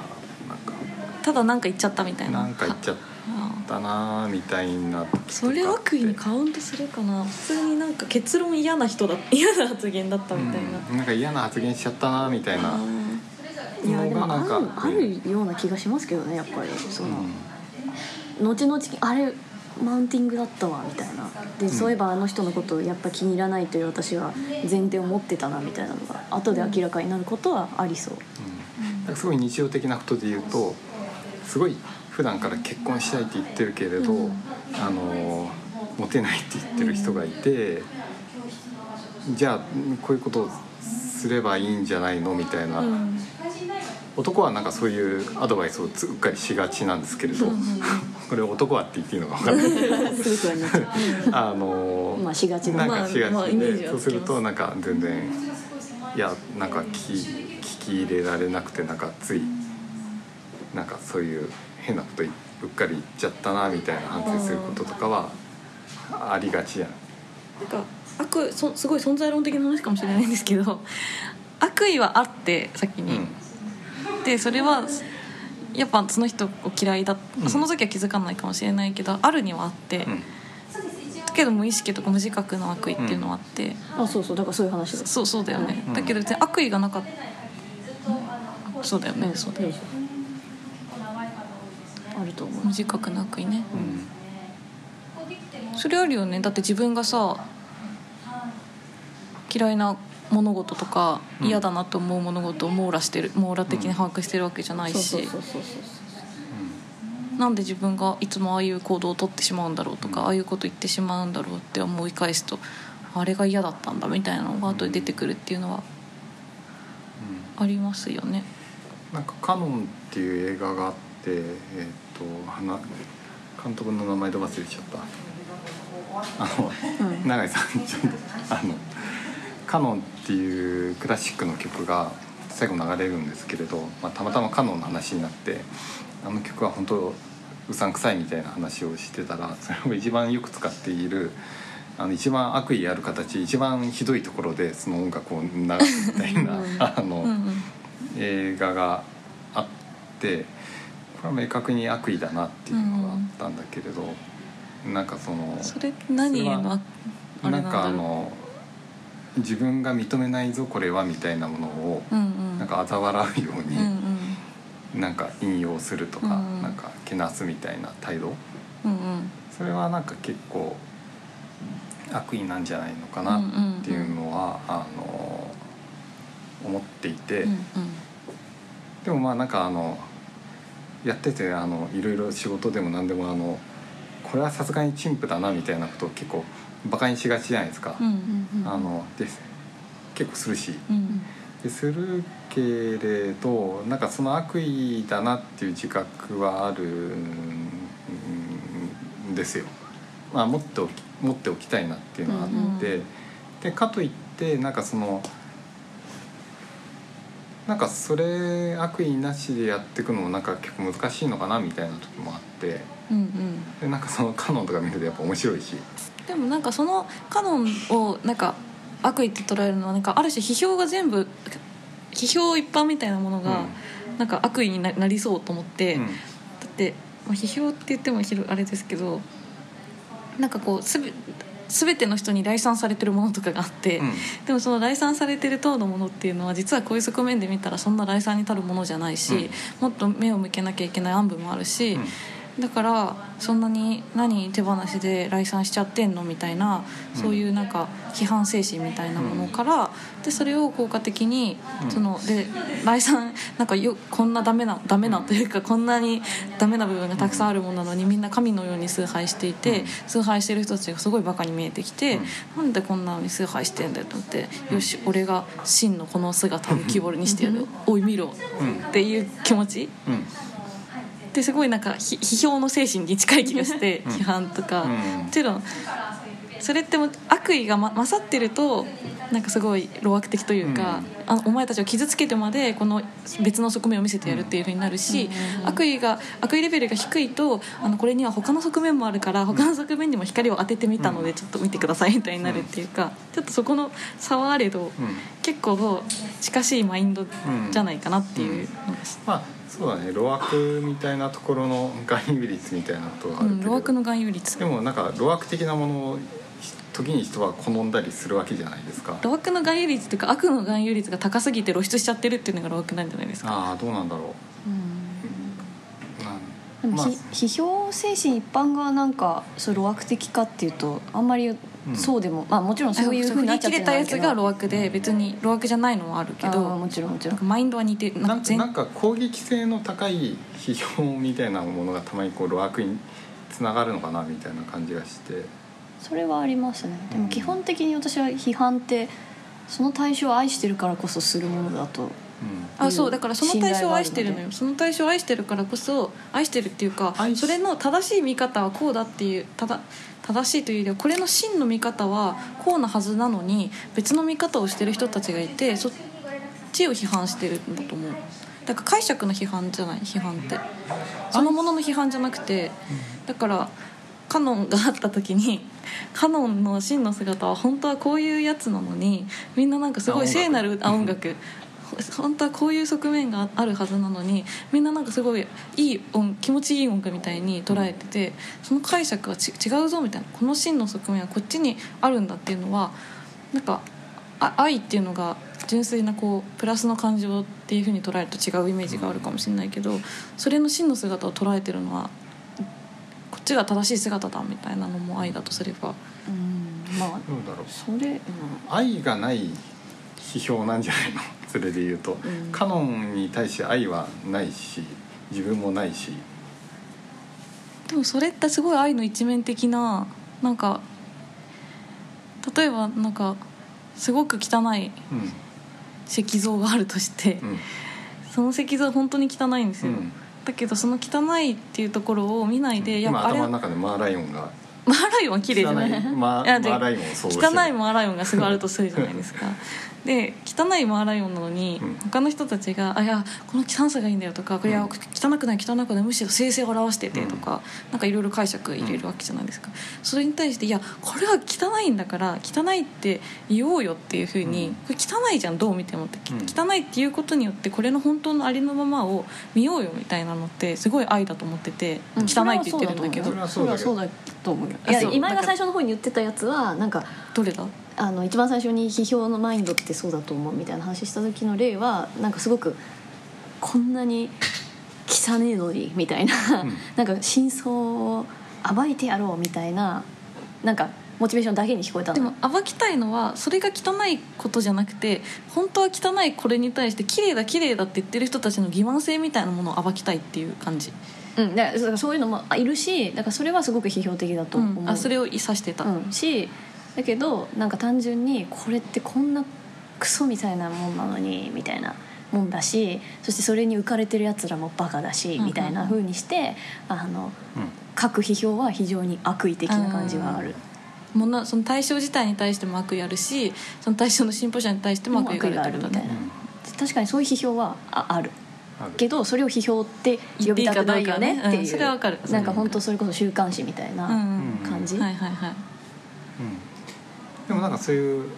なんか。ただなんか言っちゃったみたいな。なんか言っちゃっあたなみたいなそれ悪意にカウントするかな。普通になんか結論嫌な人だ 嫌な発言だったみたいな、うん、なんか嫌な発言しちゃったなみたいな、あいやでもあのがなんかるあるような気がしますけどねやっぱり。その、後々あれマウンティングだったわみたいな。で、そういえばあの人のことをやっぱ気に入らないという私は前提を持ってたなみたいなのが後で明らかになることはありそう、うん、すごい日常的なことで言うとすごい普段から結婚したいって言ってるけれど、うん。あのモテないって言ってる人がいて、じゃあこういうことをすればいいんじゃないのみたいな、うん。男はなんかそういうアドバイスをつうっかりしがちなんですけれど、うん これ男はって言っていいのか分からない。すぐ不安に。なっちゃあのまあしがちだなんかしがちで、まあまあそうするとなんか全然いやなんか聞き聞き入れられなくてなんかついなんかそういう変なことうっかり言っちゃったなみたいな反省することとかはありがちやん。なんか悪そすごい存在論的な話かもしれないんですけど悪意はあって先に、でそれはやっぱその人を嫌いだ、うん。その時は気づかないかもしれないけどあるにはあって、うん。だけど無意識とか無自覚の悪意っていうのはあって、あそうそう。だからそういう話そうそうだよね、うん。だけど別に悪意がなかった。そうだよね、そうだよあると思う。無自覚な悪意ね。うん。それあるよね。だって自分がさ嫌いな物事とかうん。嫌だなと思う物事を網羅してる網羅的に把握してるわけじゃないし。なんで自分がいつもああいう行動をとってしまうんだろうとかああいうこと言ってしまうんだろうって思い返すとあれが嫌だったんだみたいなのが後で出てくるっていうのはうん。ありますよね。なんか「カノン」っていう映画があってえっ、と花監督の名前で忘れちゃった。あの、うん。永井さんちょっとあの「カノン」っていうクラシックの曲が最後流れるんですけれど、まあ、たまたまカノンの話になってあの曲は本当うさんくさいみたいな話をしてたらそれを一番よく使っているあの一番悪意ある形一番ひどいところでその音楽を流すみたいなうん。あの、うんうん。映画があってこれは明確に悪意だなっていうのがあったんだけれど、なんかそのそれ何へのあなかあなんんだろの自分が認めないぞこれはみたいなものをううんうん。なんか嘲笑うように、うんうん。なんか引用するとか、うんなんかけなすみたいな態度？うんうん。それはなんか結構悪意なんじゃないのかなっていうのは、あの思っていて、うんうん。でもまあなんかあのやっててあのいろいろ仕事でも何でもあのこれはさすがに陳腐だなみたいなことを結構バカにしがちじゃないですか。うんうんうんあので結構するし。うんでするけれどなんかその悪意だなっていう自覚はあるんですよ。まあ、持っておき持っておきたいなっていうのはあって、うん。でかといってなんかそのなんかそれ悪意なしでやっていくのもなんか結構難しいのかなみたいな時もあってうんうん。でなんかそのカノンとか見るとやっぱ面白いし。でもなんかそのカノンをなんか悪意って捉えるのはなんかある種批評が全部批評一般みたいなものがなんか悪意にななりそうと思って、うん。だって、まあ、批評って言ってもあれですけどなんかこうすべ全ての人に来賛されてるものとかがあって、うん。でもその来賛されてる等のものっていうのは実はこういう側面で見たらそんな来賛に足るものじゃないし、もっと目を向けなきゃいけない暗部もあるし、うんだからそんなに何手放しで来賛しちゃってんのみたいなそういうなんか批判精神みたいなものから、でそれを効果的にうん。そので来賛なんかよこんなダメなダメなというかこんなにダメな部分がたくさんあるものなのにみんな神のように崇拝していて、うん。崇拝してる人たちがすごいバカに見えてきて、なんでこんなのに崇拝してんだよと思って、よし俺が真のこの姿を浮き彫りにしてやる、おい見ろ。うん。っていう気持ち？うんですごいなんかひ批評の精神に近い気がして、うん。批判とか、うん。もちろんそれっても悪意が、ま、勝ってるとなんかすごい路悪的というか、あのお前たちを傷つけてまでこの別の側面を見せてやるっていうふうになるし、悪意が悪意レベルが低いとあのこれには他の側面もあるから他の側面にも光を当ててみたのでちょっと見てくださいみたいになるっていうか、ちょっとそこの差はあれど、うん。結構近しいマインドじゃないかなっていうのがまあそうだね。路悪みたいなところの含有率みたいなことがあうん、るけど、路悪の含有率。でもなんか路悪的なものを時に人は好んだりするわけじゃないですか。路悪の含有率っていうか悪の含有率が高すぎて露出しちゃってるっていうのが路悪なんじゃないですか。ああどうなんだろう。なん。まあでもひ、批評精神一般がなんかそう路悪的かっていうとあんまりそうでも、まあもちろんそういうふうになっちゃって切れたやつが路悪で別に路悪じゃないのはあるけど。もちろんもちろん。マインドは似てる。ななんんかなんか攻撃性の高い批評みたいなものがたまにこう路悪につながるのかなみたいな感じがして。それはありますね。でうん。も基本的に私は批判ってその対象を愛してるからこそするものだと。うん。あそうだからその対象を愛してるのよ。その対象を愛してるからこそ愛してるっていうかそれの正しい見方はこうだっていうただ正しいというよりはこれの真の見方はこうなはずなのに別の見方をしてる人たちがいてそっちを批判してるんだと思う。だから解釈の批判じゃない批判って。そのものの批判じゃなくてだからカノンがあった時にカノンの真の姿は本当はこういうやつなのにみんななんかすごい聖なるあ音楽 本当はこういう側面があるはずなのにみんななんかすごいいい音気持ちいい音楽みたいに捉えててその解釈はち違うぞみたいなこの真の側面はこっちにあるんだっていうのはなんかあ愛っていうのが純粋なこうプラスの感情っていうふうに捉えると違うイメージがあるかもしれないけどそれの真の姿を捉えてるのはこっちが正しい姿だみたいなのも愛だとすれば。うんまあどうだろう。それ、うん愛がない批評なんじゃないの？それで言うと、うん。カノンに対して愛はないし自分もないし。でもそれってすごい愛の一面的ななんか例えばなんかすごく汚いうん。石像があるとして、うん。その石像本当に汚いんですよ、うん。だけどその汚いっていうところを見ないで、やっ今ぱ頭の中でマーライオンが。マーライオンは綺麗じゃない？汚い。マーいやでマーライオン汚いマーライオンがすごいあるとするじゃないですか で汚いマーライオンなのに、うん。他の人たちが「あいやこの汚さがいいんだよ」とか「これはうん汚くない汚くないむしろ生成を表してて」とか、なんかいろいろ解釈入れるわけじゃないですか、それに対して「いやこれは汚いんだから汚いって言おうよ」っていうふうに、うん。これ汚いじゃんどう見てもって、うん。汚いっていうことによってこれの本当のありのままを見ようよみたいなのってすごい愛だと思ってて、うん。汚いって言ってるんだけど。それはそうだと思うよ。いや今井が最初の方に言ってたやつはなんかどれだ？あの一番最初に批評のマインドってそうだと思うみたいな話した時の例はなんかすごくこんなに汚ねえのにみたいな、うん。なんか真相を暴いてやろうみたいななんかモチベーションだけに聞こえたの。でも暴きたいのはそれが汚いことじゃなくて本当は汚いこれに対して綺麗だ綺麗だって言ってる人たちの欺瞞性みたいなものを暴きたいっていう感じ、うん、だからそういうのもいるしだからそれはすごく批評的だとう思う、ん、あそれを指してた、うん、しだけどなんか単純にこれってこんなクソみたいなもんなのにみたいなもんだしそしてそれに浮かれてるやつらもバカだし、うんみたいな風にしてあのうん。各批評は非常に悪意的な感じはある。ものその対象自体に対しても悪意あるしその対象の進歩者に対しても悪意があるみたいな。確かにそういう批評はあある。ある。けどそれを批評って呼び立てないよねっていうそれはわかる。なんか本当それこそ週刊誌みたいうんなうん感じ、はいはいはい。うんでもなんかそういう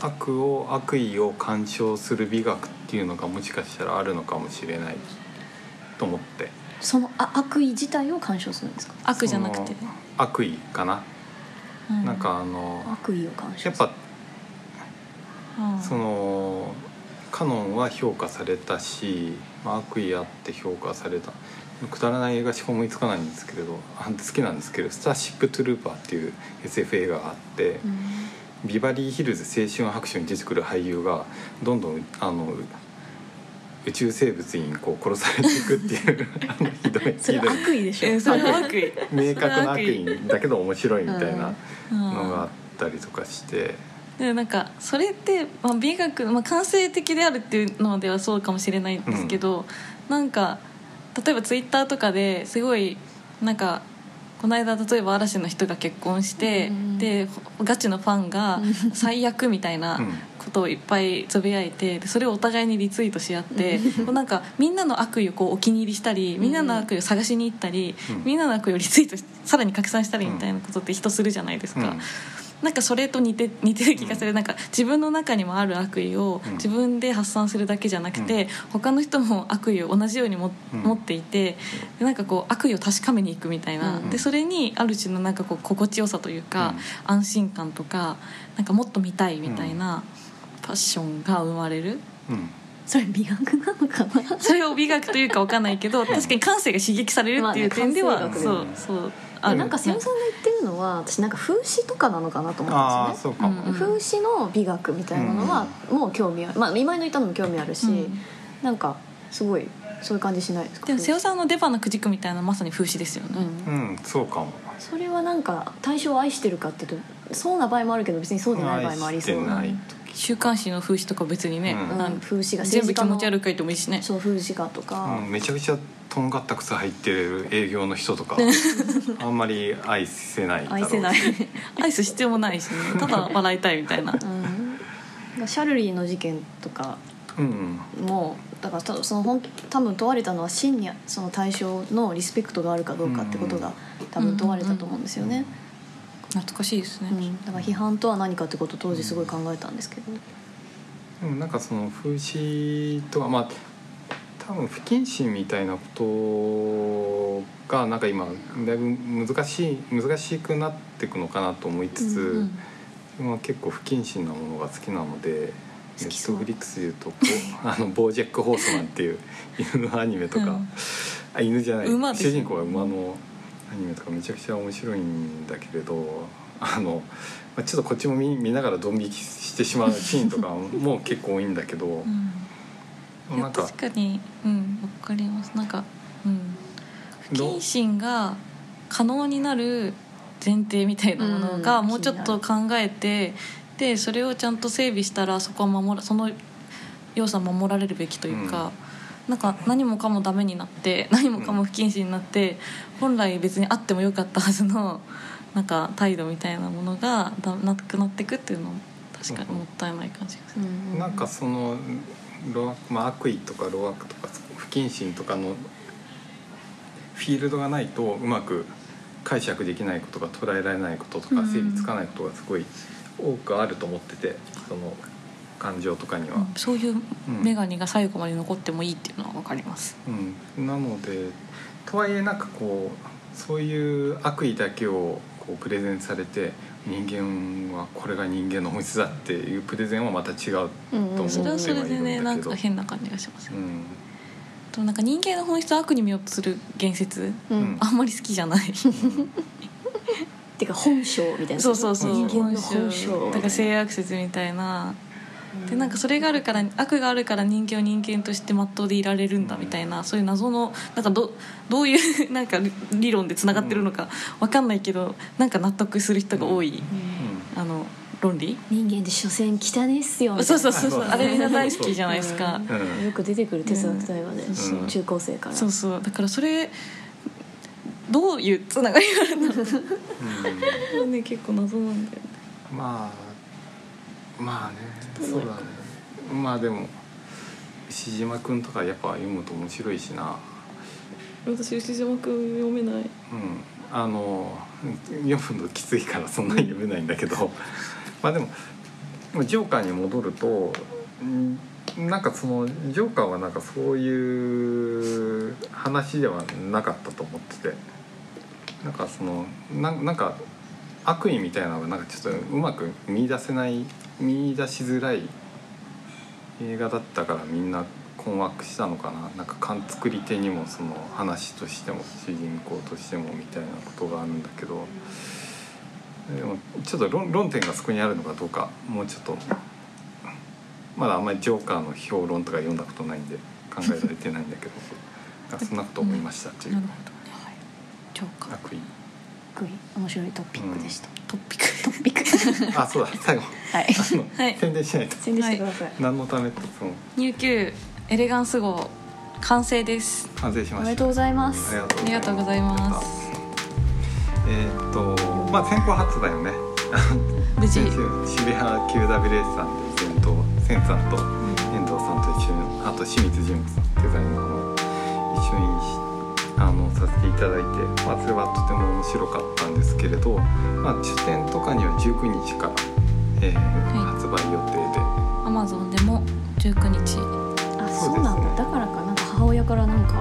悪を悪意を干渉する美学っていうのがもしかしたらあるのかもしれないと思って。そのあ悪意自体を干渉するんですか？悪じゃなくて。悪意かな、うなんかあの悪意を干渉する。やっぱうん。そのカノンは評価されたし、まあ、悪意あって評価されたくだらない映画しか思いつかないんですけれどあ好きなんですけど「スターシップ・トゥルーパー」っていう SF 映画があって、うん。ビバリーヒルズ青春白書に出てくる俳優がどんどんあの宇宙生物にこう殺されていくっていう あのひどい。それひどい悪意でしょ、悪意。明確な悪意だけど面白いみたいなうんのがあったりとかして。でなんかそれって、まあ、美学、まあ、感性的であるっていうのではそうかもしれないんですけど、なんか例えばツイッターとかですごいなんかこの間例えば嵐の人が結婚して、うんでガチのファンがうん。最悪みたいなうん。ことをいっぱいつぶやいてでそれをお互いにリツイートし合ってこうなんかみんなの悪意をこうお気に入りしたりみんなの悪意を探しに行ったり、うん。みんなの悪意をリツイートしさらに拡散したりみたいなことって人するじゃないですか。うんなんかそれと似て 似てる気がする、なんか自分の中にもある悪意をうん。自分で発散するだけじゃなくて、うん。他の人も悪意を同じようにも、うん。持っていてでなんかこう悪意を確かめにいくみたいな、うんでそれにある種のなんかこう心地よさというか、安心感とかなんかもっと見たいみたいなパッションが生まれる。うん。それ美学なのかな？それを美学というかわかんないけど確かに感性が刺激されるっていう点では、まあねそう学そうあるなんか瀬尾さんが言ってるのは私なんか風刺とかなのかなと思ったんですよねそうん。風刺の美学みたいなのはもう興味ある。まあ今井の言ったのも興味あるし、うん。なんかすごいそういう感じしないですか？でも瀬尾さんの出花くじくみたいなまさに風刺ですよね、うん。うんそうかも。それはなんか対象を愛してるかっていうとそうな場合もあるけど別にそうでない場合もありそうな。い週刊誌の風刺とか別にね、うん。風刺が全部気持ちい悪く書いてもいいしね。そう風刺画とか、うん、めちゃくちゃとんがった靴履いてる営業の人とか あんまり愛せない愛せない、アイス必要もないし、ね、ただ笑いたいみたいな。うん、シャルリーの事件とかうんもだからたそのほん多分問われたのは真にその対象のリスペクトがあるかどうかってことが多分問われたと思うんですよね、懐かしいですね、うん。だから批判とは何かってことを当時すごい考えたんですけど、でもなんかその風刺とかまあ多分不謹慎みたいなことがなんか今だいぶ難しい難しくなっていくのかなと思いつつ、うんうん。まあ結構不謹慎なものが好きなのでネットフリックスでいうと あのボージェック・ホースマンっていう犬のアニメとか、うん。あ犬じゃない主人公は馬のアニメとかめちゃくちゃ面白いんだけれどあの、まあ、ちょっとこっちも見見ながらドン引きしてしまうシーンとかも結構多いんだけどうん確かに。うんわかります。なんかうん。不謹慎が可能になる前提みたいなものがうんもうちょっと考えて、でそれをちゃんと整備したらそこは守らその要素は守られるべきというか、なんか何もかもダメになって何もかも不謹慎になって、本来別にあってもよかったはずのなんか態度みたいなものがだなくなっていくっていうの確かにもったいない感じがする、うんなんかそのロア、まあ、悪意とか老悪とか不謹慎とかのフィールドがないとうまく解釈できないことが捉えられないこととかうん。整理つかないことがすごい多くあると思っててその感情とかには。うん。そういううん。女神が最後まで残ってもいいっていうのは分かります、うん、なのでとはいえなんかこうそういう悪意だけをこうプレゼンされて人間はこれが人間の本質だっていうプレゼンはまた違うと思ってうんうん。それはそれでねなんはいるんだけどか変な感じがします、うん。となんか人間の本質を悪に見ようとする言説うん。うんあんまり好きじゃない。てか本性みたいなそうそうそう。人間の本性。だから性悪説みたいなでなんかそれがあるから悪があるから人間を人間としてまっとうでいられるんだみたいなそういう謎のなんかどどういう なんか理論でつながってるのかわかんないけどなんか納得する人が多い、あの論理。人間って所詮汚いっすよみたいな。そうそうそうそう。あれみんな大好きじゃないですか、うん。よく出てくる哲学対話で、うん。中高生から。そうそう。だからそれどういうつながりがあるのう。ん。ね結構謎なんだよね。まあまあねそうだね。まあでも牛島君とかやっぱ読むと面白いしな。私牛島君読めない。うん。あの読むのきついからそんなに読めないんだけど。まあでもジョーカーに戻るとうんなんかそのジョーカーはなんかそういう話ではなかったと思ってて。なんかそのなんなんか悪意みたいなのがなんかちょっとうまく見出せない見出しづらい映画だったからみんな困惑したのかな。なんか勘作り手にもその話としても主人公としてもみたいなことがあるんだけど。でもちょっと論論点がそこにあるのかどうかもうちょっとまだあんまりジョーカーの評論とか読んだことないんで考えられてないんだけど。そんなこと思いましたっていう。なるほど。ねはい。ジョーカー。悪意すごい面白いトピックでした、トピック。トピック。あそうだ最後。はい。あの、はい。宣伝しないと。宣伝してください、何のためってその。入級エレガンス号完成です。完成しました。おめでとうございます。あありがとうございます。えーっとまあ先行発売をね。無事。先週渋谷 QWS さんでイベントをセンさんと遠藤さんと一緒にあと清水純子さんデザイナーあのさせていただいて、まあ、それはとても面白かったんですけれど、まあ、書店とかには19日から、えーはい。発売予定で。アマゾンでも19日。あそですね。そううなんだ。だからかな。んか母親からなんか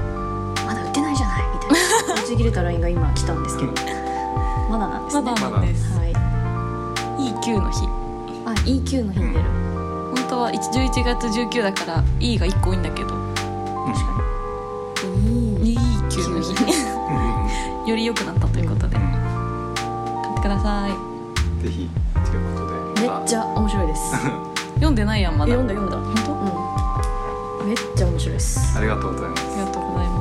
まだ売ってないじゃない。みたいな。打ち切れた LINE が今来たんですけど。まだなんですね。まだなんです。はい。E9 の日。あ EQ の日に出る、本当は1 11月19だから E が1個多いんだけど E9 の日より良くなったということで。うん。買ってください。ぜひ。ということで。めっちゃ面白いです。読んでないやんまだ。読んだ読んだ。本当？うん。めっちゃ面白いです。ありがとうございます。ありがとうございます。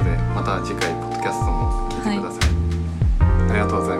ということでまた次回ポッドキャストも聞いてください、ありがとうございます